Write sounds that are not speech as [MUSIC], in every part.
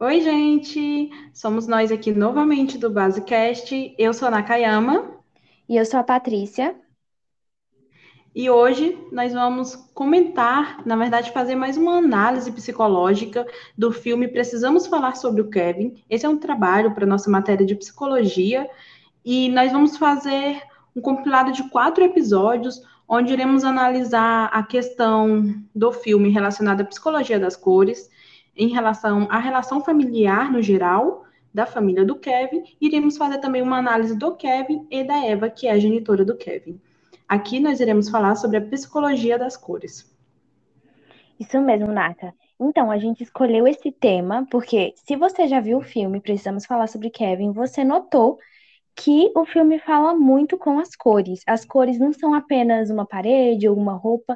Oi, gente! Somos nós aqui novamente do Basecast. Eu sou a Nakayama E eu sou a Patrícia. e hoje nós vamos comentar, na verdade, fazer mais uma análise psicológica do filme Precisamos Falar sobre o Kevin. Esse é um trabalho para nossa matéria de psicologia e nós vamos fazer um compilado de quatro episódios onde iremos analisar a questão do filme relacionada à psicologia das cores, em relação à relação familiar no geral, da família do Kevin, iremos fazer também uma análise do Kevin e da Eva, que é a genitora do Kevin. Aqui nós iremos falar sobre a psicologia das cores. Isso mesmo, Naka. Então, a gente escolheu esse tema porque, se você já viu o filme Precisamos Falar sobre Kevin, você notou que o filme fala muito com as cores. As cores não são apenas uma parede ou uma roupa,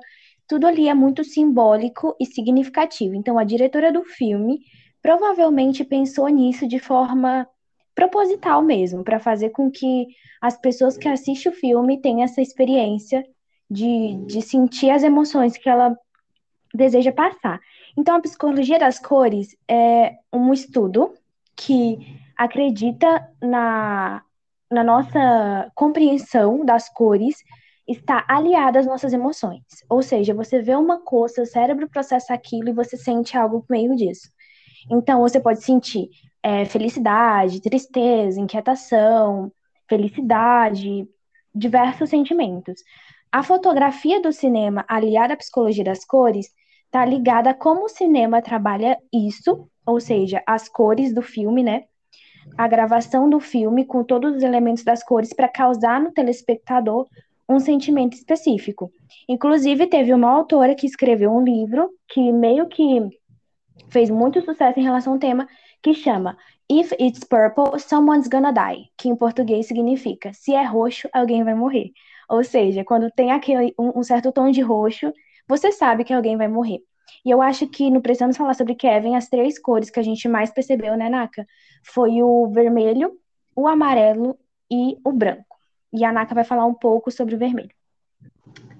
tudo ali é muito simbólico e significativo. Então, a diretora do filme provavelmente pensou nisso de forma proposital mesmo, para fazer com que as pessoas que assistem o filme tenham essa experiência de, de sentir as emoções que ela deseja passar. Então, a psicologia das cores é um estudo que acredita na, na nossa compreensão das cores está aliada às nossas emoções. Ou seja, você vê uma cor, seu cérebro processa aquilo e você sente algo por meio disso. Então, você pode sentir é, felicidade, tristeza, inquietação, felicidade, diversos sentimentos. A fotografia do cinema aliada à psicologia das cores está ligada a como o cinema trabalha isso, ou seja, as cores do filme, né? A gravação do filme com todos os elementos das cores para causar no telespectador um sentimento específico. Inclusive, teve uma autora que escreveu um livro que meio que fez muito sucesso em relação ao tema, que chama If It's Purple, Someone's Gonna Die, que em português significa Se é roxo, alguém vai morrer. Ou seja, quando tem aquele um, um certo tom de roxo, você sabe que alguém vai morrer. E eu acho que no Precisamos Falar sobre Kevin, as três cores que a gente mais percebeu, né, Naka? Foi o vermelho, o amarelo e o branco. E a Naka vai falar um pouco sobre o vermelho.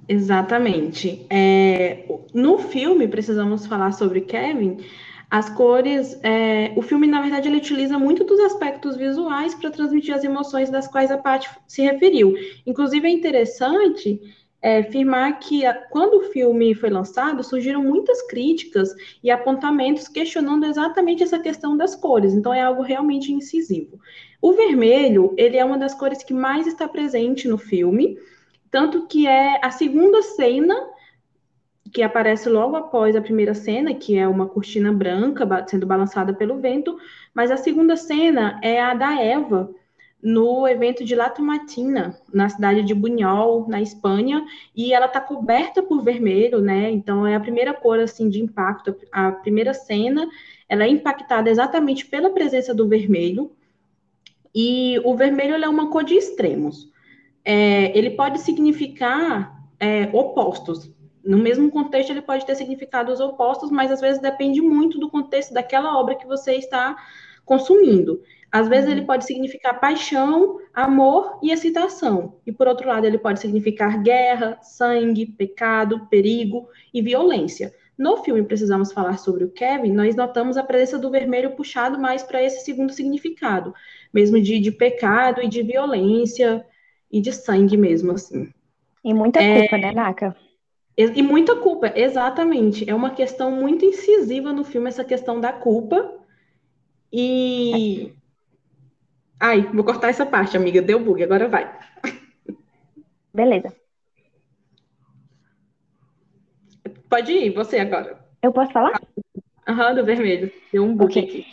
Exatamente. É, no filme, precisamos falar sobre Kevin. As cores, é, o filme, na verdade, ele utiliza muito dos aspectos visuais para transmitir as emoções das quais a Paty se referiu. Inclusive, é interessante é, afirmar que a, quando o filme foi lançado, surgiram muitas críticas e apontamentos questionando exatamente essa questão das cores. Então, é algo realmente incisivo. O vermelho, ele é uma das cores que mais está presente no filme, tanto que é a segunda cena que aparece logo após a primeira cena, que é uma cortina branca sendo balançada pelo vento, mas a segunda cena é a da Eva no evento de La Tomatina, na cidade de Bunhol, na Espanha, e ela está coberta por vermelho, né? Então é a primeira cor assim de impacto, a primeira cena, ela é impactada exatamente pela presença do vermelho. E o vermelho é uma cor de extremos. É, ele pode significar é, opostos. No mesmo contexto, ele pode ter significados opostos, mas às vezes depende muito do contexto daquela obra que você está consumindo. Às vezes ele pode significar paixão, amor e excitação. E por outro lado, ele pode significar guerra, sangue, pecado, perigo e violência. No filme Precisamos Falar sobre o Kevin, nós notamos a presença do vermelho puxado mais para esse segundo significado, mesmo de, de, pecado e de violência e de sangue mesmo, assim. E muita culpa, é... né, Naka? E muita culpa, exatamente. É uma questão muito incisiva no filme, essa questão da culpa. E. Ai, vou cortar essa parte, amiga. Deu bug, agora vai. Beleza. Pode ir, você agora. Eu posso falar? Aham, uhum, do vermelho. Deu um bug okay. aqui.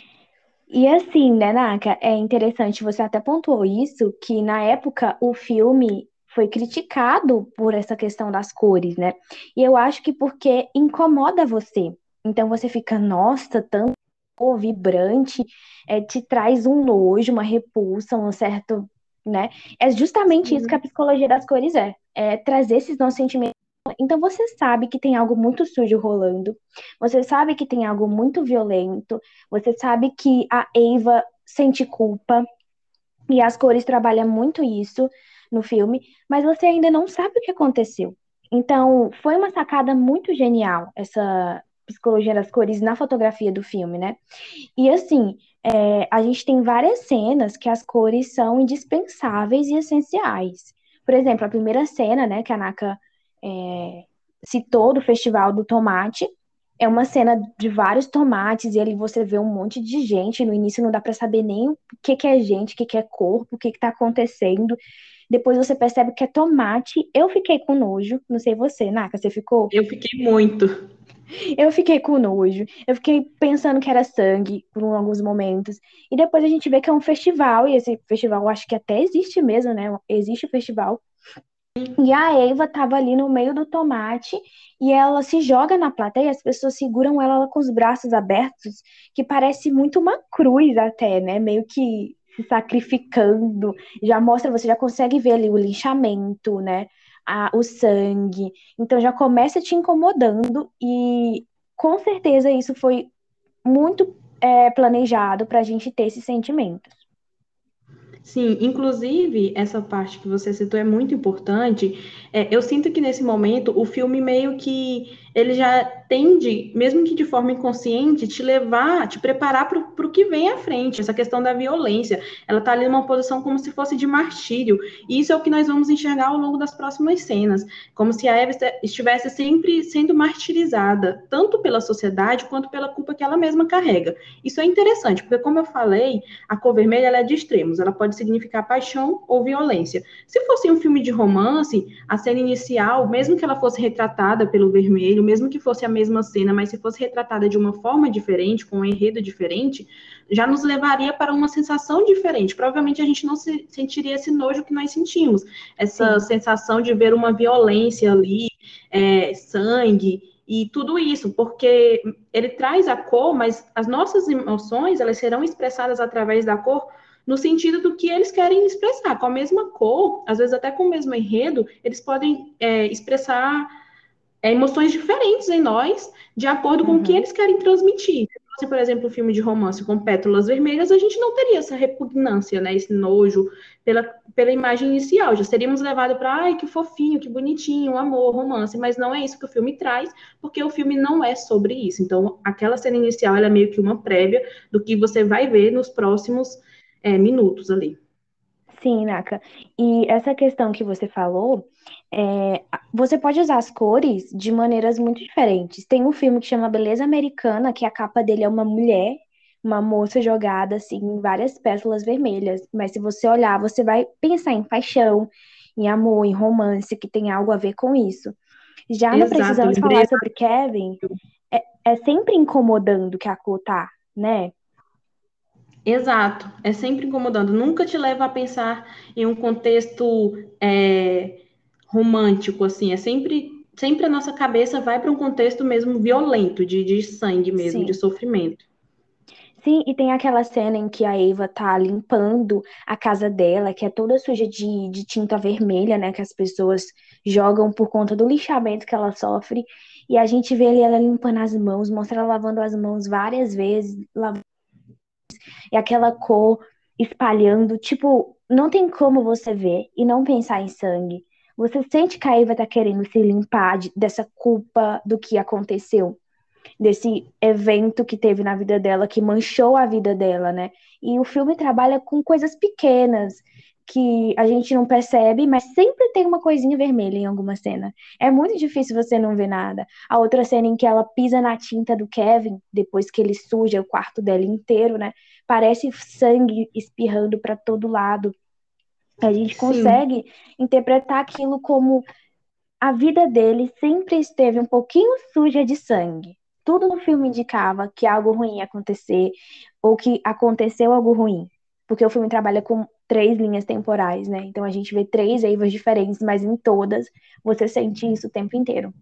E assim, né, Naka, é interessante, você até pontuou isso, que na época o filme foi criticado por essa questão das cores, né? E eu acho que porque incomoda você. Então você fica, nossa, tão vibrante, é, te traz um nojo, uma repulsa, um certo, né? É justamente isso que a psicologia das cores é, é trazer esses nossos sentimentos. Então você sabe que tem algo muito sujo rolando, você sabe que tem algo muito violento, você sabe que a Eva sente culpa, e as cores trabalham muito isso, no filme, mas você ainda não sabe o que aconteceu. Então, foi uma sacada muito genial essa psicologia das cores na fotografia do filme, né? E assim, é, a gente tem várias cenas que as cores são indispensáveis e essenciais. Por exemplo, a primeira cena, né, que a Naka é, citou do Festival do Tomate, é uma cena de vários tomates e ali você vê um monte de gente. No início não dá para saber nem o que, que é gente, o que, que é corpo, o que está acontecendo. Depois você percebe que é tomate. Eu fiquei com nojo. Não sei você, Naka, você ficou? Eu fiquei muito. Eu fiquei com nojo. Eu fiquei pensando que era sangue por alguns momentos. E depois a gente vê que é um festival. E esse festival, acho que até existe mesmo, né? Existe o festival. E a Eva tava ali no meio do tomate e ela se joga na plateia, as pessoas seguram ela com os braços abertos, que parece muito uma cruz até, né? Meio que se sacrificando. Já mostra, você já consegue ver ali o linchamento, né? A, o sangue. Então já começa te incomodando e com certeza isso foi muito é, planejado para a gente ter esses sentimentos. Sim, inclusive, essa parte que você citou é muito importante. É, eu sinto que nesse momento o filme meio que ele já tende, mesmo que de forma inconsciente, te levar, te preparar para o que vem à frente, essa questão da violência. Ela está ali numa posição como se fosse de martírio. E isso é o que nós vamos enxergar ao longo das próximas cenas, como se a Eva estivesse sempre sendo martirizada, tanto pela sociedade quanto pela culpa que ela mesma carrega. Isso é interessante, porque como eu falei, a cor vermelha é de extremos, ela pode significar paixão ou violência. Se fosse um filme de romance, a cena inicial, mesmo que ela fosse retratada pelo vermelho, mesmo que fosse a mesma cena, mas se fosse retratada de uma forma diferente, com um enredo diferente, já nos levaria para uma sensação diferente. Provavelmente a gente não se, sentiria esse nojo que nós sentimos, essa Sim. sensação de ver uma violência ali, é, sangue e tudo isso, porque ele traz a cor, mas as nossas emoções elas serão expressadas através da cor no sentido do que eles querem expressar. Com a mesma cor, às vezes até com o mesmo enredo, eles podem é, expressar é, emoções diferentes em nós, de acordo com uhum. o que uhum. eles querem transmitir. Se por exemplo, um filme de romance com pétalas vermelhas, a gente não teria essa repugnância, né, esse nojo pela, pela imagem inicial. Já seríamos levados para, ai, que fofinho, que bonitinho, amor, romance, mas não é isso que o filme traz, porque o filme não é sobre isso. Então, aquela cena inicial é meio que uma prévia do que você vai ver nos próximos é, minutos ali. Sim, Naka. E essa questão que você falou, é, você pode usar as cores de maneiras muito diferentes. Tem um filme que chama Beleza Americana, que a capa dele é uma mulher, uma moça jogada assim em várias pétalas vermelhas. Mas se você olhar, você vai pensar em paixão, em amor, em romance, que tem algo a ver com isso. Já não precisamos falar sobre Kevin, é, é sempre incomodando que a cor tá, né? Exato, é sempre incomodando. Nunca te leva a pensar em um contexto é, romântico, assim. É sempre, sempre a nossa cabeça vai para um contexto mesmo violento, de, de sangue mesmo, Sim. de sofrimento. Sim, e tem aquela cena em que a Eva tá limpando a casa dela, que é toda suja de, de tinta vermelha, né? Que as pessoas jogam por conta do lixamento que ela sofre. E a gente vê ali ela limpando as mãos, mostra ela lavando as mãos várias vezes, lavando e aquela cor espalhando, tipo, não tem como você ver e não pensar em sangue. Você sente que a Eva tá querendo se limpar de, dessa culpa do que aconteceu, desse evento que teve na vida dela, que manchou a vida dela, né? E o filme trabalha com coisas pequenas, que a gente não percebe, mas sempre tem uma coisinha vermelha em alguma cena. É muito difícil você não ver nada. A outra cena em que ela pisa na tinta do Kevin, depois que ele suja o quarto dela inteiro, né? Parece sangue espirrando para todo lado. A gente consegue Sim. interpretar aquilo como a vida dele sempre esteve um pouquinho suja de sangue. Tudo no filme indicava que algo ruim ia acontecer ou que aconteceu algo ruim porque o filme trabalha com três linhas temporais, né? Então a gente vê três Eivas diferentes, mas em todas você sente isso o tempo inteiro.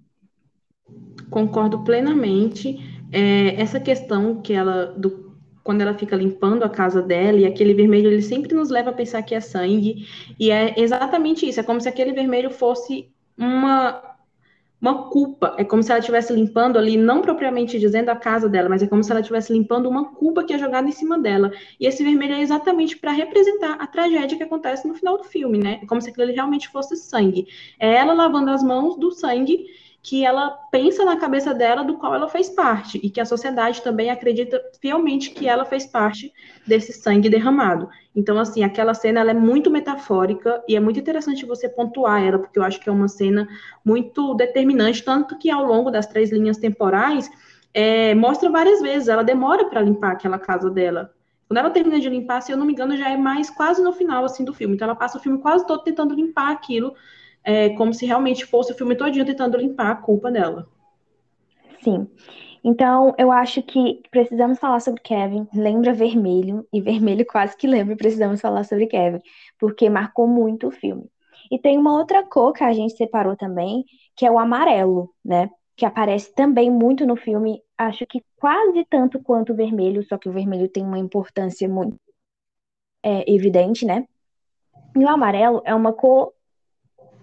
Concordo plenamente. É, essa questão que ela, do, quando ela fica limpando a casa dela, e aquele vermelho, ele sempre nos leva a pensar que é sangue, e é exatamente isso, é como se aquele vermelho fosse uma uma culpa. É como se ela estivesse limpando ali, não propriamente dizendo a casa dela, mas é como se ela estivesse limpando uma culpa que é jogada em cima dela. E esse vermelho é exatamente para representar a tragédia que acontece no final do filme, né? É como se aquilo realmente fosse sangue. É ela lavando as mãos do sangue que ela pensa na cabeça dela do qual ela fez parte e que a sociedade também acredita fielmente que ela fez parte desse sangue derramado. Então, assim, aquela cena ela é muito metafórica e é muito interessante você pontuar ela, porque eu acho que é uma cena muito determinante, tanto que ao longo das três linhas temporais é, mostra várias vezes, ela demora para limpar aquela casa dela. Quando ela termina de limpar, se eu não me engano, já é mais quase no final assim do filme. Então ela passa o filme quase todo tentando limpar aquilo é, como se realmente fosse o filme todinho tentando limpar a culpa dela. Sim. Então, eu acho que precisamos falar sobre Kevin. Lembra vermelho, e vermelho quase que lembra, precisamos falar sobre Kevin, porque marcou muito o filme. E tem uma outra cor que a gente separou também, que é o amarelo, né? Que aparece também muito no filme, acho que quase tanto quanto o vermelho, só que o vermelho tem uma importância muito é, evidente, né? E o amarelo é uma cor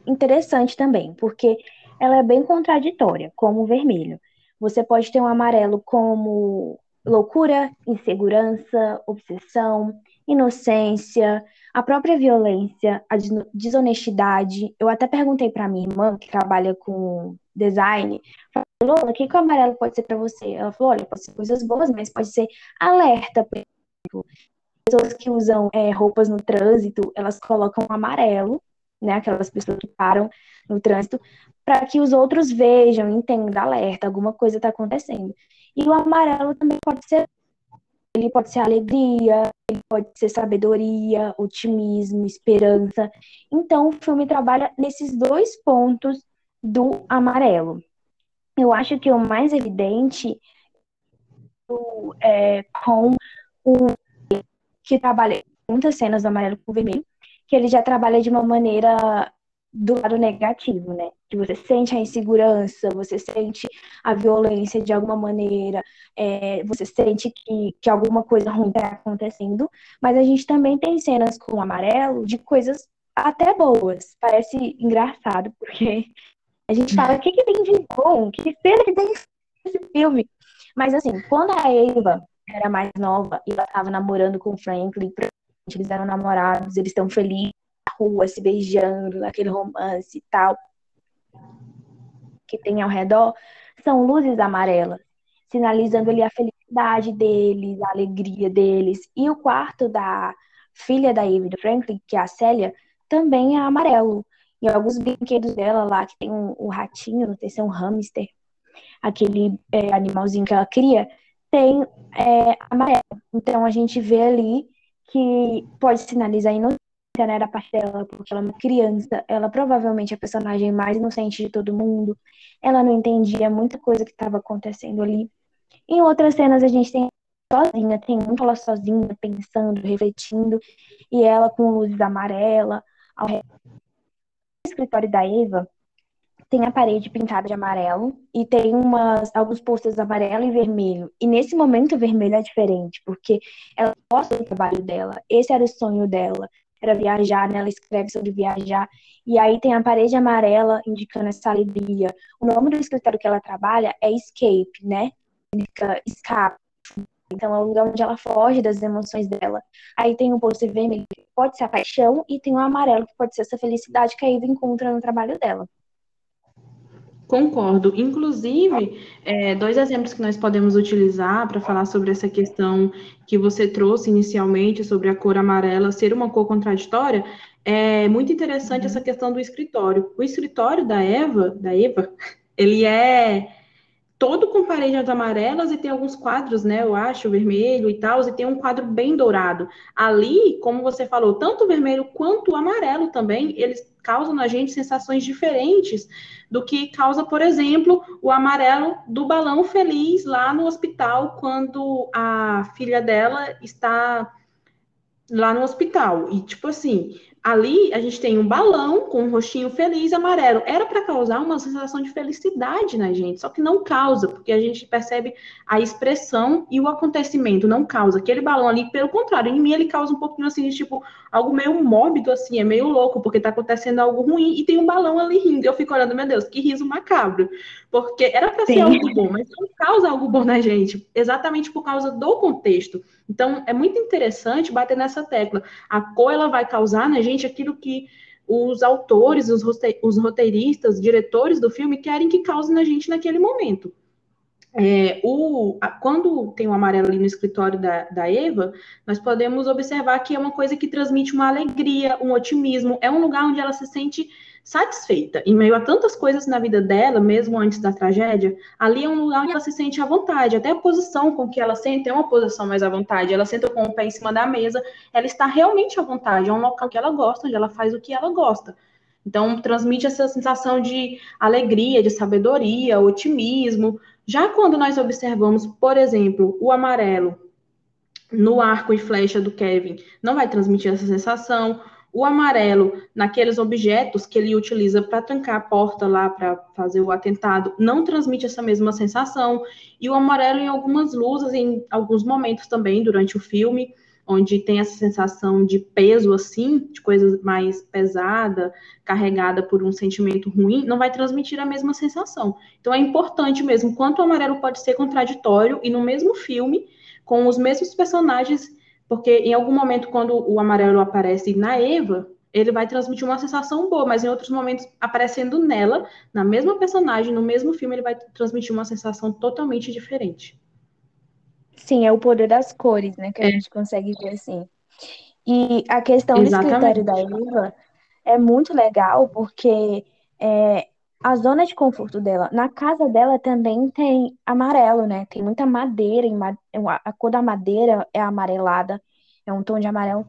interessante também, porque ela é bem contraditória, como o vermelho. Você pode ter um amarelo como loucura, insegurança, obsessão, inocência, a própria violência, a desonestidade. Eu até perguntei para minha irmã, que trabalha com design, falou, o que, que o amarelo pode ser para você? Ela falou, olha, pode ser coisas boas, mas pode ser alerta, por exemplo. Pessoas que usam é, roupas no trânsito, elas colocam amarelo né, aquelas pessoas que param no trânsito, para que os outros vejam, entendam, alerta, alguma coisa está acontecendo. E o amarelo também pode ser, ele pode ser alegria, ele pode ser sabedoria, otimismo, esperança. Então, o filme trabalha nesses dois pontos do amarelo. Eu acho que o mais evidente é com o que trabalha muitas cenas do amarelo com o vermelho, que ele já trabalha de uma maneira do lado negativo, né? Que você sente a insegurança, você sente a violência de alguma maneira, é, você sente que, que alguma coisa ruim está acontecendo, mas a gente também tem cenas com o amarelo de coisas até boas. Parece engraçado, porque a gente fala, o que, que tem de bom? Que cena que tem nesse filme? Mas assim, quando a Eva era mais nova e ela estava namorando com o Franklin, eles eram namorados, eles estão felizes na rua, se beijando, naquele romance e tal, que tem ao redor, são luzes amarelas, sinalizando ali a felicidade deles, a alegria deles. E o quarto da filha da do Franklin, que é a Célia, também é amarelo. E alguns brinquedos dela lá, que tem um, um ratinho, não sei se é um hamster, aquele é, animalzinho que ela cria, tem é, amarelo. Então a gente vê ali que pode sinalizar inocência né, da parte dela, porque ela é uma criança, ela provavelmente é a personagem mais inocente de todo mundo, ela não entendia muita coisa que estava acontecendo ali. Em outras cenas a gente tem sozinha, tem muito ela sozinha, pensando, refletindo, e ela com luzes amarelas. Ao... No escritório da Eva, tem a parede pintada de amarelo e tem umas, alguns posters amarelo e vermelho. E nesse momento o vermelho é diferente, porque ela gosta do trabalho dela. Esse era o sonho dela, era viajar, né? Ela escreve sobre viajar. E aí tem a parede amarela indicando essa alegria. O nome do escritório que ela trabalha é Escape, né? Significa escape. Então é o lugar onde ela foge das emoções dela. Aí tem o pôster vermelho que pode ser a paixão e tem o amarelo que pode ser essa felicidade que a Eva encontra no trabalho dela. Concordo. Inclusive, é, dois exemplos que nós podemos utilizar para falar sobre essa questão que você trouxe inicialmente, sobre a cor amarela ser uma cor contraditória, é muito interessante uhum. essa questão do escritório. O escritório da Eva, da Eva, [LAUGHS] ele é todo com paredes amarelas e tem alguns quadros, né? Eu acho, vermelho e tal, e tem um quadro bem dourado. Ali, como você falou, tanto o vermelho quanto o amarelo também, eles causam na gente sensações diferentes do que causa, por exemplo, o amarelo do balão feliz lá no hospital quando a filha dela está lá no hospital. E tipo assim, ali a gente tem um balão com um rostinho feliz amarelo. Era para causar uma sensação de felicidade na gente, só que não causa, porque a gente percebe a expressão e o acontecimento não causa. Aquele balão ali, pelo contrário, em mim ele causa um pouquinho assim de tipo algo meio mórbido assim, é meio louco, porque tá acontecendo algo ruim e tem um balão ali rindo. Eu fico olhando, meu Deus, que riso macabro. Porque era para ser algo bom, mas não causa algo bom na gente, exatamente por causa do contexto. Então, é muito interessante bater nessa tecla. A cor ela vai causar na gente aquilo que os autores, os, os roteiristas, diretores do filme querem que cause na gente naquele momento. É, o, a, quando tem o um amarelo ali no escritório da, da Eva, nós podemos observar que é uma coisa que transmite uma alegria, um otimismo, é um lugar onde ela se sente satisfeita. Em meio a tantas coisas na vida dela, mesmo antes da tragédia, ali é um lugar onde ela se sente à vontade. Até a posição com que ela senta é uma posição mais à vontade. Ela senta com o pé em cima da mesa, ela está realmente à vontade. É um local que ela gosta, onde ela faz o que ela gosta. Então, transmite essa sensação de alegria, de sabedoria, otimismo. Já quando nós observamos, por exemplo, o amarelo no arco e flecha do Kevin, não vai transmitir essa sensação o amarelo naqueles objetos que ele utiliza para trancar a porta lá para fazer o atentado não transmite essa mesma sensação. E o amarelo em algumas luzes, em alguns momentos também durante o filme, onde tem essa sensação de peso assim, de coisa mais pesada, carregada por um sentimento ruim, não vai transmitir a mesma sensação. Então é importante mesmo, quanto o amarelo pode ser contraditório e no mesmo filme, com os mesmos personagens porque em algum momento, quando o amarelo aparece na Eva, ele vai transmitir uma sensação boa, mas em outros momentos, aparecendo nela, na mesma personagem, no mesmo filme, ele vai transmitir uma sensação totalmente diferente. Sim, é o poder das cores, né? Que é. a gente consegue ver assim. E a questão Exatamente. do escritório da Eva é muito legal, porque é, a zona de conforto dela. Na casa dela também tem amarelo, né? Tem muita madeira, a cor da madeira é amarelada, é um tom de amarelo.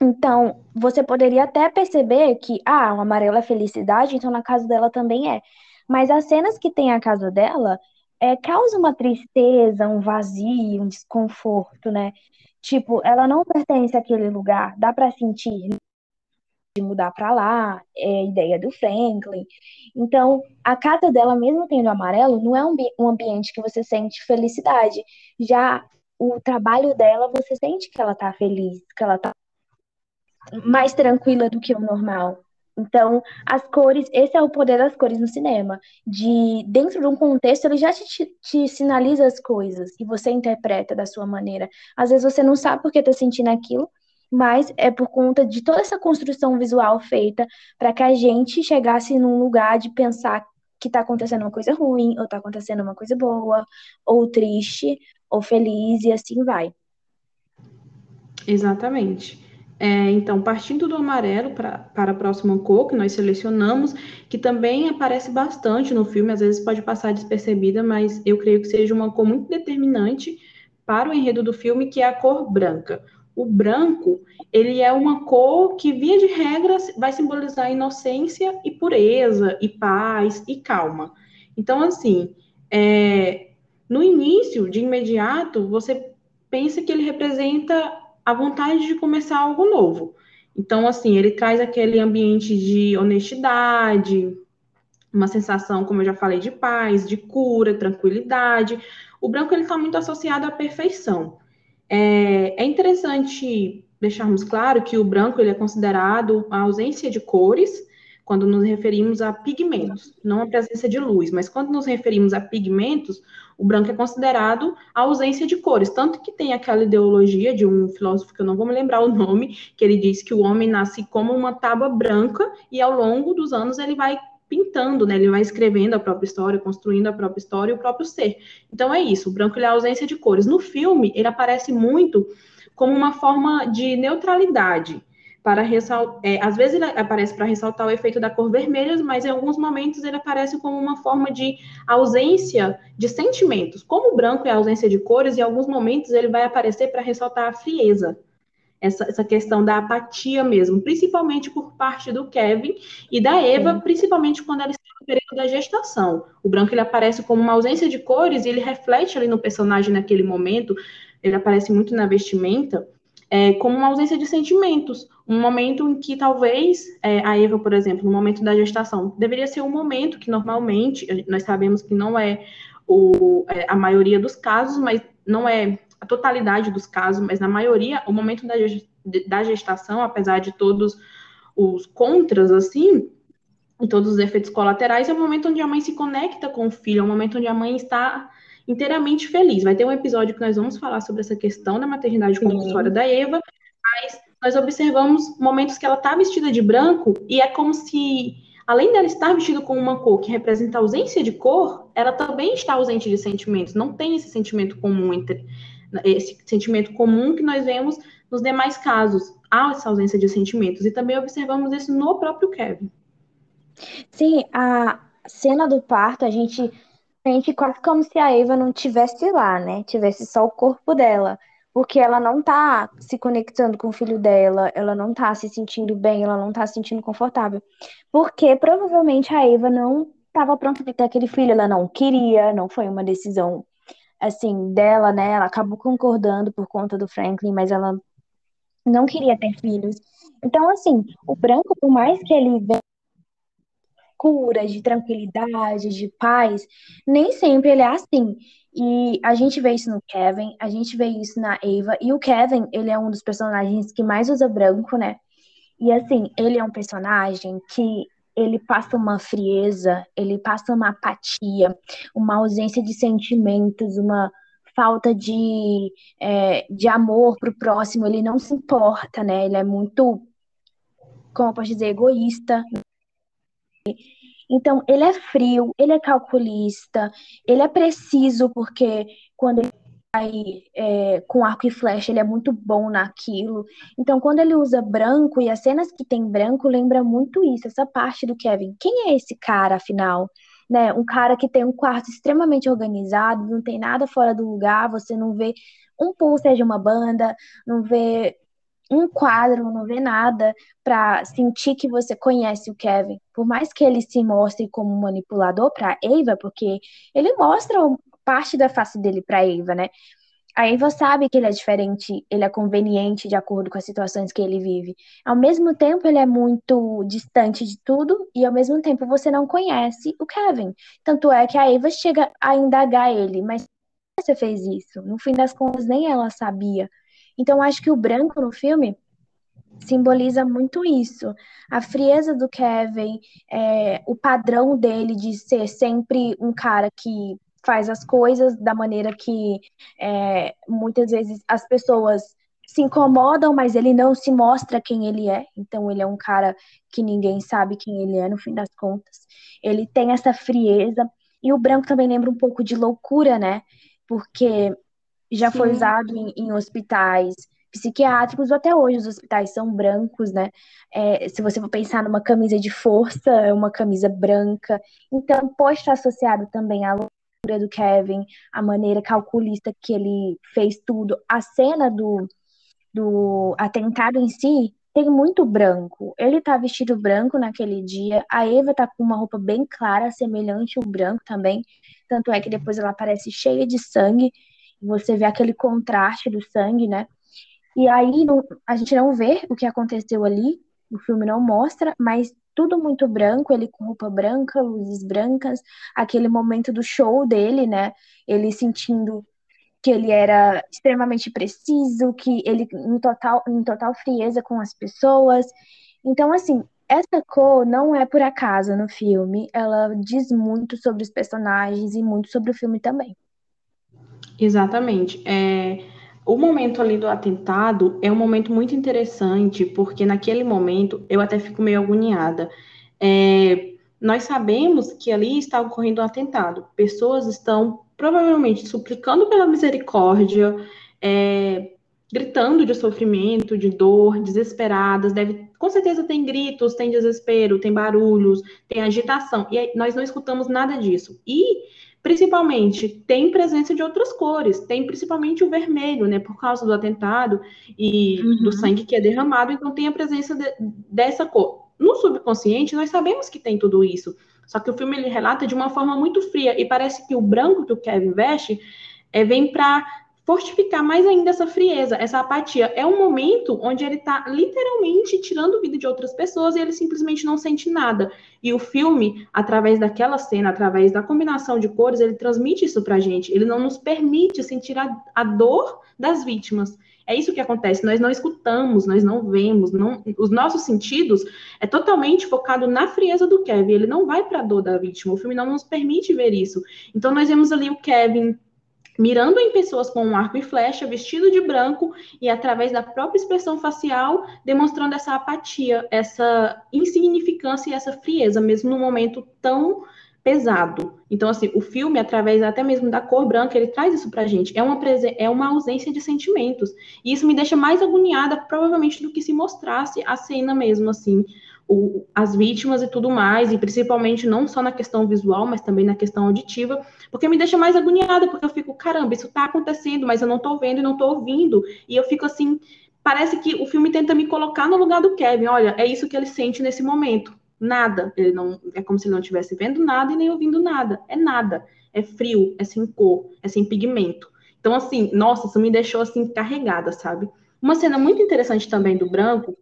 Então, você poderia até perceber que, ah, o amarelo é felicidade, então na casa dela também é. Mas as cenas que tem a casa dela é, causam uma tristeza, um vazio, um desconforto, né? Tipo, ela não pertence àquele lugar, dá para sentir de mudar para lá, é a ideia do Franklin. Então, a casa dela, mesmo tendo amarelo, não é um, um ambiente que você sente felicidade. Já o trabalho dela, você sente que ela tá feliz, que ela tá mais tranquila do que o normal. Então, as cores, esse é o poder das cores no cinema. De dentro de um contexto, ele já te, te, sinaliza as coisas e você interpreta da sua maneira. Às vezes você não sabe por que tá sentindo aquilo, mas é por conta de toda essa construção visual feita para que a gente chegasse num lugar de pensar que está acontecendo uma coisa ruim, ou está acontecendo uma coisa boa, ou triste, ou feliz, e assim vai. Exatamente. É, então, partindo do amarelo pra, para a próxima cor que nós selecionamos, que também aparece bastante no filme, às vezes pode passar despercebida, mas eu creio que seja uma cor muito determinante para o enredo do filme, que é a cor branca. O branco, ele é uma cor que, via de regra, vai simbolizar inocência e pureza, e paz e calma. Então, assim, é, no início, de imediato, você pensa que ele representa a vontade de começar algo novo. Então, assim, ele traz aquele ambiente de honestidade, uma sensação, como eu já falei, de paz, de cura, tranquilidade. O branco ele está muito associado à perfeição. É, é interessante deixarmos claro que o branco ele é considerado a ausência de cores quando nos referimos a pigmentos, não a presença de luz, mas quando nos referimos a pigmentos, o branco é considerado a ausência de cores, tanto que tem aquela ideologia de um filósofo que eu não vou me lembrar o nome, que ele diz que o homem nasce como uma tábua branca e ao longo dos anos ele vai pintando, né? Ele vai escrevendo a própria história, construindo a própria história e o próprio ser. Então é isso, o branco é a ausência de cores. No filme, ele aparece muito como uma forma de neutralidade, para ressaltar, é, às vezes ele aparece para ressaltar o efeito da cor vermelha, mas em alguns momentos ele aparece como uma forma de ausência de sentimentos. Como o branco é a ausência de cores, em alguns momentos ele vai aparecer para ressaltar a frieza, essa, essa questão da apatia mesmo, principalmente por parte do Kevin e da Eva, Sim. principalmente quando ela está no período da gestação. O branco ele aparece como uma ausência de cores e ele reflete ali no personagem naquele momento, ele aparece muito na vestimenta, é, como uma ausência de sentimentos. Um momento em que talvez é, a Eva, por exemplo, no momento da gestação, deveria ser um momento que normalmente, nós sabemos que não é o, é, a maioria dos casos, mas não é a totalidade dos casos, mas na maioria, o momento da, da gestação, apesar de todos os contras, assim, e todos os efeitos colaterais, é o momento onde a mãe se conecta com o filho, é o momento onde a mãe está inteiramente feliz. Vai ter um episódio que nós vamos falar sobre essa questão da maternidade compulsória da Eva, mas nós observamos momentos que ela está vestida de branco e é como se, além dela estar vestida com uma cor que representa a ausência de cor, ela também está ausente de sentimentos. Não tem esse sentimento comum entre esse sentimento comum que nós vemos nos demais casos. Há essa ausência de sentimentos e também observamos isso no próprio Kevin. Sim, a cena do parto, a gente sente quase como se a Eva não tivesse lá, né? Tivesse só o corpo dela. Porque ela não tá se conectando com o filho dela, ela não tá se sentindo bem, ela não tá se sentindo confortável. Porque provavelmente a Eva não estava pronta para ter aquele filho, ela não queria, não foi uma decisão assim dela, né? Ela acabou concordando por conta do Franklin, mas ela não queria ter filhos. Então, assim, o branco, por mais que ele venha cura, de tranquilidade, de paz, nem sempre ele é assim. E a gente vê isso no Kevin, a gente vê isso na Ava, e o Kevin, ele é um dos personagens que mais usa branco, né? E assim, ele é um personagem que ele passa uma frieza, ele passa uma apatia, uma ausência de sentimentos, uma falta de, é, de amor pro próximo, ele não se importa, né? Ele é muito, como eu posso dizer, egoísta. Então, ele é frio, ele é calculista, ele é preciso, porque quando ele vai é, com arco e flecha, ele é muito bom naquilo. Então, quando ele usa branco, e as cenas que tem branco, lembra muito isso, essa parte do Kevin. Quem é esse cara, afinal? Né? Um cara que tem um quarto extremamente organizado, não tem nada fora do lugar, você não vê um pulser de uma banda, não vê um quadro, não vê nada para sentir que você conhece o Kevin. Por mais que ele se mostre como manipulador para Eva, porque ele mostra parte da face dele para Eva, né? A Eva sabe que ele é diferente, ele é conveniente de acordo com as situações que ele vive. Ao mesmo tempo, ele é muito distante de tudo e ao mesmo tempo você não conhece o Kevin. Tanto é que a Eva chega a indagar ele, mas você fez isso? No fim das contas, nem ela sabia. Então, acho que o branco no filme simboliza muito isso. A frieza do Kevin, é, o padrão dele de ser sempre um cara que faz as coisas da maneira que é, muitas vezes as pessoas se incomodam, mas ele não se mostra quem ele é. Então, ele é um cara que ninguém sabe quem ele é, no fim das contas. Ele tem essa frieza. E o branco também lembra um pouco de loucura, né? Porque já Sim. foi usado em, em, hospitais psiquiátricos, ou até hoje os hospitais são brancos, né? É, se você for pensar numa camisa de força, é uma camisa branca. Então, pode estar associado também à loucura do Kevin, a maneira calculista que ele fez tudo. A cena do, do atentado em si tem muito branco. Ele tá vestido branco naquele dia, a Eva tá com uma roupa bem clara, semelhante ao branco também. Tanto é que depois ela aparece cheia de sangue você vê aquele contraste do sangue, né? E aí não, a gente não vê o que aconteceu ali, o filme não mostra, mas tudo muito branco, ele com roupa branca, luzes brancas, aquele momento do show dele, né? Ele sentindo que ele era extremamente preciso, que ele em total, em total frieza com as pessoas. Então, assim, essa cor não é por acaso no filme, ela diz muito sobre os personagens e muito sobre o filme também. Exatamente. É, o momento ali do atentado é um momento muito interessante, porque naquele momento eu até fico meio agoniada. É, nós sabemos que ali está ocorrendo um atentado. Pessoas estão provavelmente suplicando pela misericórdia, é, gritando de sofrimento, de dor, desesperadas. Deve, com certeza tem gritos, tem desespero, tem barulhos, tem agitação. E nós não escutamos nada disso. E Principalmente, tem presença de outras cores, tem principalmente o vermelho, né, por causa do atentado e uhum. do sangue que é derramado, então tem a presença de, dessa cor. No subconsciente, nós sabemos que tem tudo isso, só que o filme ele relata de uma forma muito fria e parece que o branco que o Kevin veste é, vem para fortificar mais ainda essa frieza, essa apatia. É um momento onde ele está literalmente tirando vida de outras pessoas e ele simplesmente não sente nada. E o filme, através daquela cena, através da combinação de cores, ele transmite isso pra gente. Ele não nos permite sentir a, a dor das vítimas. É isso que acontece. Nós não escutamos, nós não vemos, não, os nossos sentidos é totalmente focado na frieza do Kevin. Ele não vai para a dor da vítima. O filme não nos permite ver isso. Então nós vemos ali o Kevin mirando em pessoas com um arco e flecha, vestido de branco e através da própria expressão facial, demonstrando essa apatia, essa insignificância e essa frieza, mesmo num momento tão pesado. Então, assim, o filme, através até mesmo da cor branca, ele traz isso pra gente. É uma, é uma ausência de sentimentos. E isso me deixa mais agoniada, provavelmente, do que se mostrasse a cena mesmo, assim, o, as vítimas e tudo mais, e principalmente não só na questão visual, mas também na questão auditiva, porque me deixa mais agoniada, porque eu fico, caramba, isso tá acontecendo, mas eu não tô vendo e não tô ouvindo. E eu fico assim, parece que o filme tenta me colocar no lugar do Kevin. Olha, é isso que ele sente nesse momento nada. Ele não é como se ele não estivesse vendo nada e nem ouvindo nada. É nada. É frio, é sem cor, é sem pigmento. Então assim, nossa, isso me deixou assim carregada, sabe? Uma cena muito interessante também do branco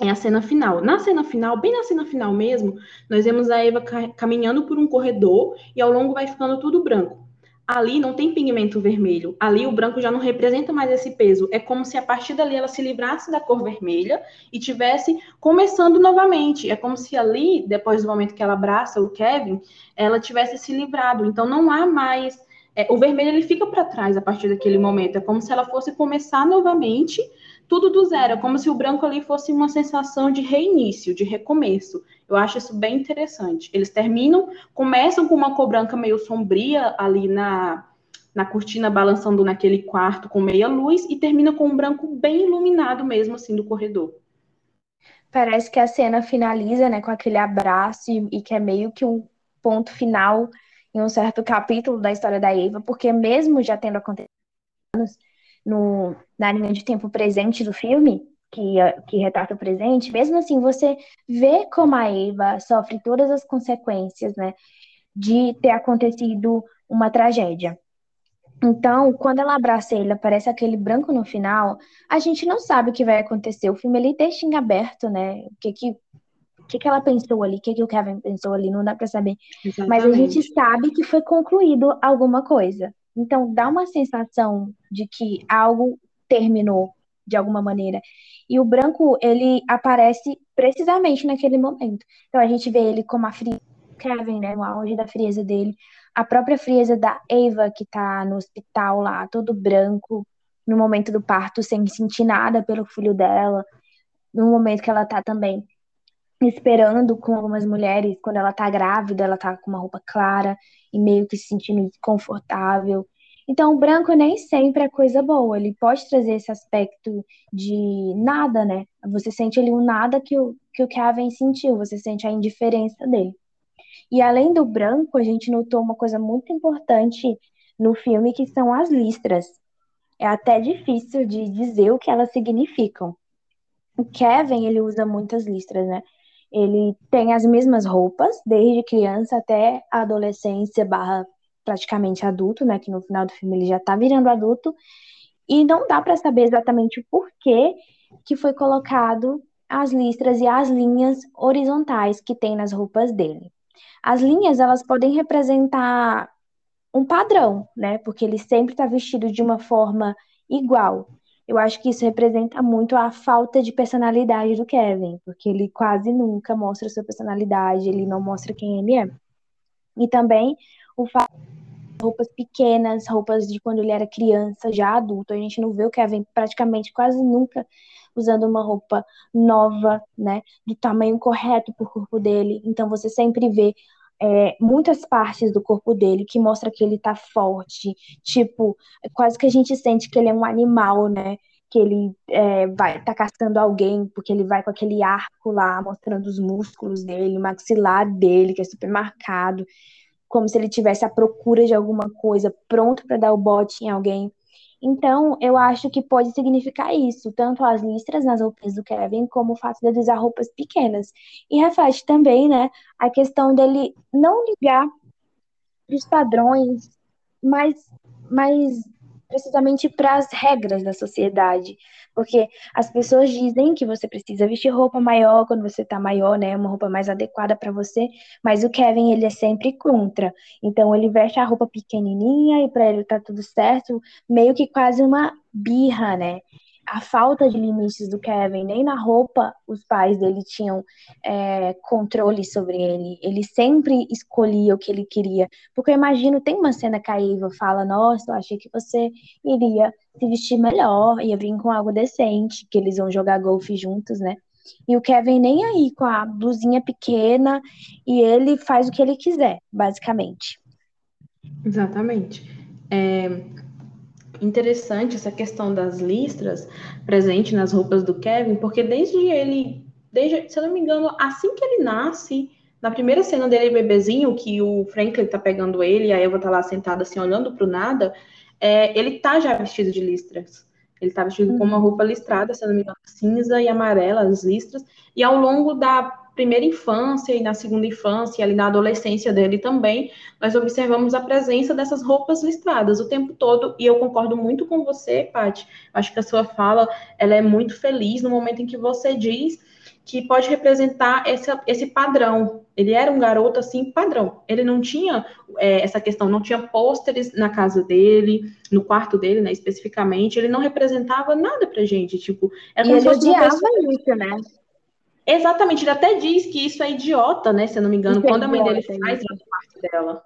é a cena final. Na cena final, bem na cena final mesmo, nós vemos a Eva caminhando por um corredor e ao longo vai ficando tudo branco ali não tem pigmento vermelho. Ali o branco já não representa mais esse peso. É como se a partir dali ela se livrasse da cor vermelha e tivesse começando novamente. É como se ali, depois do momento que ela abraça o Kevin, ela tivesse se livrado. Então não há mais é, o vermelho ele fica para trás a partir daquele momento. É como se ela fosse começar novamente tudo do zero. É como se o branco ali fosse uma sensação de reinício, de recomeço. Eu acho isso bem interessante. Eles terminam, começam com uma cor branca meio sombria ali na, na cortina balançando naquele quarto com meia luz e termina com um branco bem iluminado mesmo assim do corredor. Parece que a cena finaliza, né, com aquele abraço e, e que é meio que um ponto final em um certo capítulo da história da Eva, porque mesmo já tendo acontecido no, na linha de tempo presente do filme, que, que retrata o presente, mesmo assim você vê como a Eva sofre todas as consequências, né, de ter acontecido uma tragédia. Então, quando ela abraça ele, aparece aquele branco no final, a gente não sabe o que vai acontecer. O filme ele deixa em aberto, né? O que que, o que, que ela pensou ali, o que, que o Kevin pensou ali, não dá para saber. Exatamente. Mas a gente sabe que foi concluído alguma coisa. Então, dá uma sensação de que algo terminou de alguma maneira. E o branco, ele aparece precisamente naquele momento. Então, a gente vê ele como a frieza Kevin, né, no auge da frieza dele. A própria frieza da Eva, que tá no hospital lá, todo branco, no momento do parto, sem sentir nada pelo filho dela. No momento que ela tá também esperando com algumas mulheres, quando ela tá grávida, ela tá com uma roupa clara e meio que se sentindo desconfortável. Então, o branco nem sempre é coisa boa, ele pode trazer esse aspecto de nada, né? Você sente ali um nada que o, que o Kevin sentiu, você sente a indiferença dele. E além do branco, a gente notou uma coisa muito importante no filme, que são as listras. É até difícil de dizer o que elas significam. O Kevin, ele usa muitas listras, né? Ele tem as mesmas roupas, desde criança até a adolescência barra praticamente adulto, né? Que no final do filme ele já tá virando adulto. E não dá para saber exatamente o porquê que foi colocado as listras e as linhas horizontais que tem nas roupas dele. As linhas, elas podem representar um padrão, né? Porque ele sempre está vestido de uma forma igual. Eu acho que isso representa muito a falta de personalidade do Kevin, porque ele quase nunca mostra sua personalidade, ele não mostra quem ele é. E também o fato roupas pequenas, roupas de quando ele era criança, já adulto. A gente não vê o Kevin praticamente quase nunca usando uma roupa nova, né, do tamanho correto para o corpo dele. Então você sempre vê é, muitas partes do corpo dele que mostra que ele tá forte, tipo, quase que a gente sente que ele é um animal, né? Que ele é, vai tá caçando alguém, porque ele vai com aquele arco lá, mostrando os músculos dele, o maxilar dele, que é super marcado, como se ele tivesse à procura de alguma coisa, pronto para dar o bote em alguém. Então, eu acho que pode significar isso, tanto as listras nas roupas do Kevin, como o fato de ele usar roupas pequenas. E reflete também, né, a questão dele não ligar os padrões, mas, mas precisamente para as regras da sociedade. Porque as pessoas dizem que você precisa vestir roupa maior quando você tá maior, né? Uma roupa mais adequada para você. Mas o Kevin, ele é sempre contra. Então, ele veste a roupa pequenininha e para ele tá tudo certo. Meio que quase uma birra, né? A falta de limites do Kevin, nem na roupa os pais dele tinham é, controle sobre ele. Ele sempre escolhia o que ele queria. Porque eu imagino, tem uma cena que a Eva fala: Nossa, eu achei que você iria se vestir melhor, ia vir com algo decente, que eles vão jogar golfe juntos, né? E o Kevin nem aí com a blusinha pequena e ele faz o que ele quiser, basicamente. Exatamente. É interessante essa questão das listras presente nas roupas do Kevin, porque desde ele, desde, se eu não me engano, assim que ele nasce, na primeira cena dele bebezinho, que o Franklin tá pegando ele e a Eva tá lá sentada assim, olhando pro nada, é, ele tá já vestido de listras. Ele tá vestido uhum. com uma uhum. roupa listrada, se eu não me engano, cinza e amarela, as listras. E ao longo da primeira infância e na segunda infância, e ali na adolescência dele também, nós observamos a presença dessas roupas listradas o tempo todo, e eu concordo muito com você, Paty. Acho que a sua fala ela é muito feliz no momento em que você diz que pode representar esse, esse padrão. Ele era um garoto assim, padrão. Ele não tinha é, essa questão, não tinha pôsteres na casa dele, no quarto dele, né, especificamente. Ele não representava nada pra gente, tipo... Era e ele odiava isso, né? Exatamente, ele até diz que isso é idiota, né? Se eu não me engano, isso é quando é a mãe dele faz a parte dela.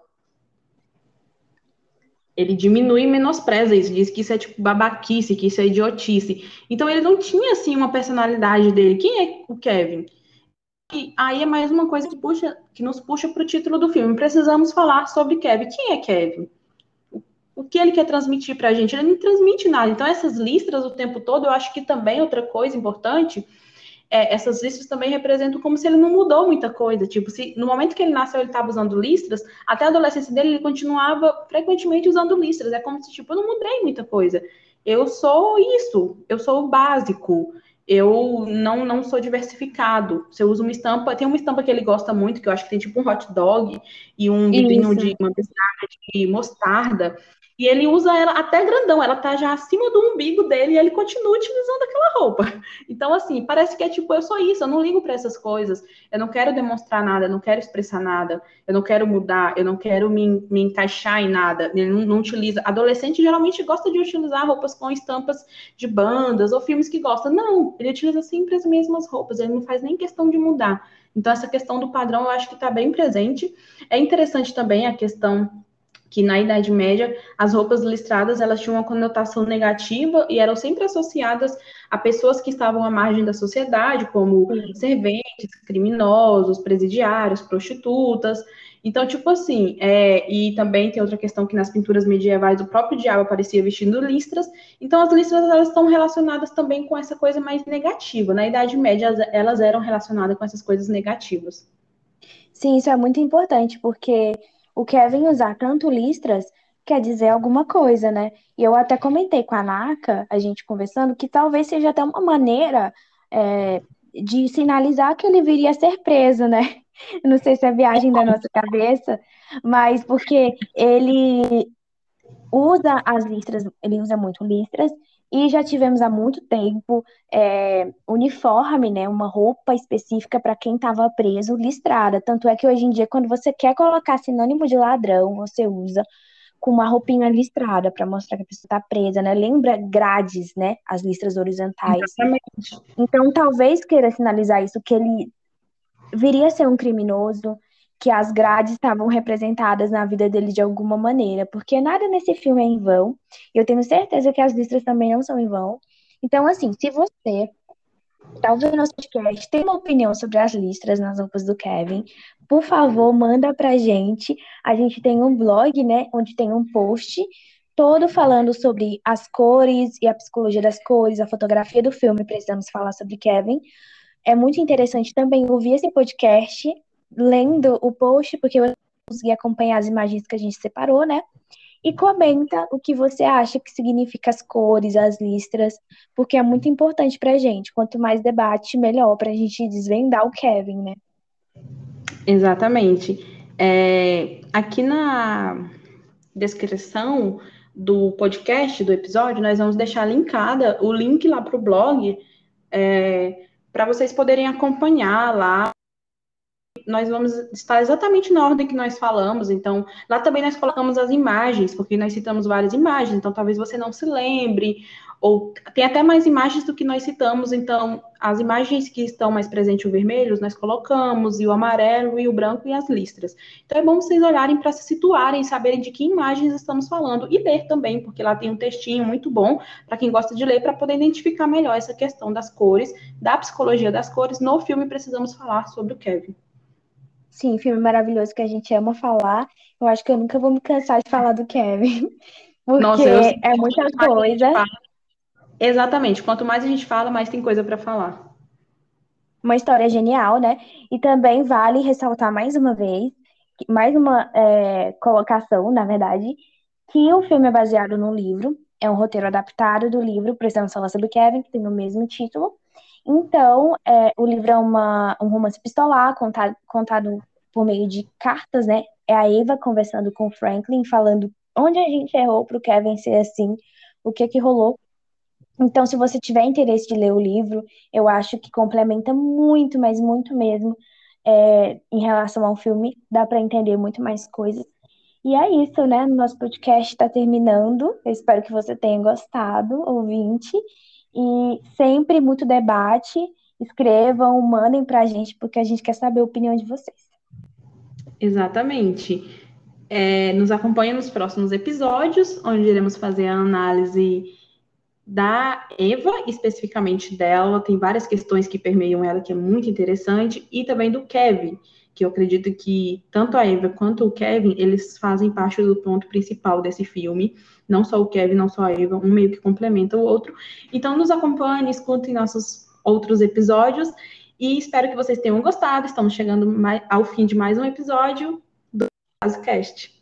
Ele diminui e menospreza isso, diz que isso é tipo babaquice, que isso é idiotice. Então ele não tinha assim uma personalidade dele. Quem é o Kevin? E aí é mais uma coisa que, puxa, que nos puxa para o título do filme. Precisamos falar sobre Kevin. Quem é Kevin? O que ele quer transmitir para a gente? Ele não transmite nada. Então essas listras o tempo todo, eu acho que também outra coisa importante é, essas listras também representam como se ele não mudou muita coisa. Tipo, se no momento que ele nasceu ele estava usando listras, até a adolescência dele ele continuava frequentemente usando listras. É como se, tipo, eu não mudei muita coisa. Eu sou isso, eu sou o básico. Eu não, não sou diversificado. Se eu uso uma estampa, tem uma estampa que ele gosta muito, que eu acho que tem tipo um hot dog e um vidrinho de uma de mostarda. E ele usa ela até grandão, ela tá já acima do umbigo dele e ele continua utilizando aquela roupa. [LAUGHS] Então, assim, parece que é tipo, eu sou isso, eu não ligo para essas coisas, eu não quero demonstrar nada, eu não quero expressar nada, eu não quero mudar, eu não quero me, me encaixar em nada. Ele não, não utiliza. Adolescente geralmente gosta de utilizar roupas com estampas de bandas ou filmes que gosta. Não, ele utiliza sempre as mesmas roupas, ele não faz nem questão de mudar. Então, essa questão do padrão eu acho que está bem presente. É interessante também a questão que na Idade Média as roupas listradas elas tinham uma conotação negativa e eram sempre associadas a pessoas que estavam à margem da sociedade, como Sim. serventes, criminosos, presidiários, prostitutas. Então, tipo assim, é, e também tem outra questão que nas pinturas medievais o próprio diabo aparecia vestindo listras. Então, as listras elas estão relacionadas também com essa coisa mais negativa. Na Idade Média, elas eram relacionadas com essas coisas negativas. Sim, isso é muito importante, porque o Kevin usar tanto listras quer dizer alguma coisa, né? E eu até comentei com a Naka, a gente conversando, que talvez seja até uma maneira é, de sinalizar que ele viria a ser preso, né? [LAUGHS] Não sei se é viagem da nossa cabeça, mas porque ele usa as listras, ele usa muito listras, e já tivemos há muito tempo é, uniforme, né, uma roupa específica para quem estava preso, listrada. Tanto é que hoje em dia, quando você quer colocar sinônimo de ladrão, você usa com uma roupinha listrada para mostrar que a pessoa está presa, né? Lembra grades, né? As listras horizontais. Exatamente. Então, talvez queira sinalizar isso, que ele viria a ser um criminoso, que as grades estavam representadas na vida dele de alguma maneira, porque nada nesse filme é em vão. Eu tenho certeza que as listras também não são em vão. Então, assim, se você está ouvindo nosso podcast, tem uma opinião sobre as listras nas roupas do Kevin, por favor, manda pra gente. A gente tem um blog, né, onde tem um post todo falando sobre as cores e a psicologia das cores, a fotografia do filme, precisamos falar sobre Kevin. É muito interessante também ouvir esse podcast lendo o post, porque eu consegui acompanhar as imagens que a gente separou, né? E comenta o que você acha que significa as cores, as listras, porque é muito importante pra gente. Quanto mais debate, melhor pra gente desvendar o Kevin, né? Exatamente. É, aqui na descrição do podcast, do episódio, nós vamos deixar linkada o link lá para o blog é, para vocês poderem acompanhar lá nós vamos estar exatamente na ordem que nós falamos. Então, lá também nós colocamos as imagens, porque nós citamos várias imagens. Então, talvez você não se lembre, ou tem até mais imagens do que nós citamos, então as imagens que estão mais presentes o vermelho, nós colocamos, e o amarelo, e o branco, e as listras. Então é bom vocês olharem para se situarem, saberem de que imagens estamos falando, e ler também, porque lá tem um textinho muito bom para quem gosta de ler, para poder identificar melhor essa questão das cores, da psicologia das cores. No filme precisamos falar sobre o Kevin. Sim, filme maravilhoso que a gente ama falar. Eu acho que eu nunca vou me cansar de falar do Kevin. [LAUGHS] Porque Nossa, é muita coisa. Exatamente. Quanto mais a gente fala, mais tem coisa para falar. Uma história genial, né? E também vale ressaltar mais uma vez, mais uma é, colocação, na verdade, que o filme é baseado num livro. É um roteiro adaptado do livro Precisamos Falar sobre Kevin, que tem o mesmo título. Então, é, o livro é uma, um romance epistolar, contado, contado por meio de cartas, né? É a Eva conversando com o Franklin, falando onde a gente errou para o Kevin ser assim, o que que rolou então, se você tiver interesse de ler o livro, eu acho que complementa muito, mas muito mesmo, é, em relação ao filme, dá para entender muito mais coisas. E é isso, né? Nosso podcast está terminando. Eu espero que você tenha gostado, ouvinte. E sempre muito debate. Escrevam, mandem para a gente, porque a gente quer saber a opinião de vocês. Exatamente. É, nos acompanhe nos próximos episódios, onde iremos fazer a análise da Eva, especificamente dela, tem várias questões que permeiam ela que é muito interessante, e também do Kevin, que eu acredito que tanto a Eva quanto o Kevin, eles fazem parte do ponto principal desse filme, não só o Kevin, não só a Eva, um meio que complementa o outro. Então nos acompanhe, escutem nossos outros episódios, e espero que vocês tenham gostado, estamos chegando ao fim de mais um episódio do Cascast.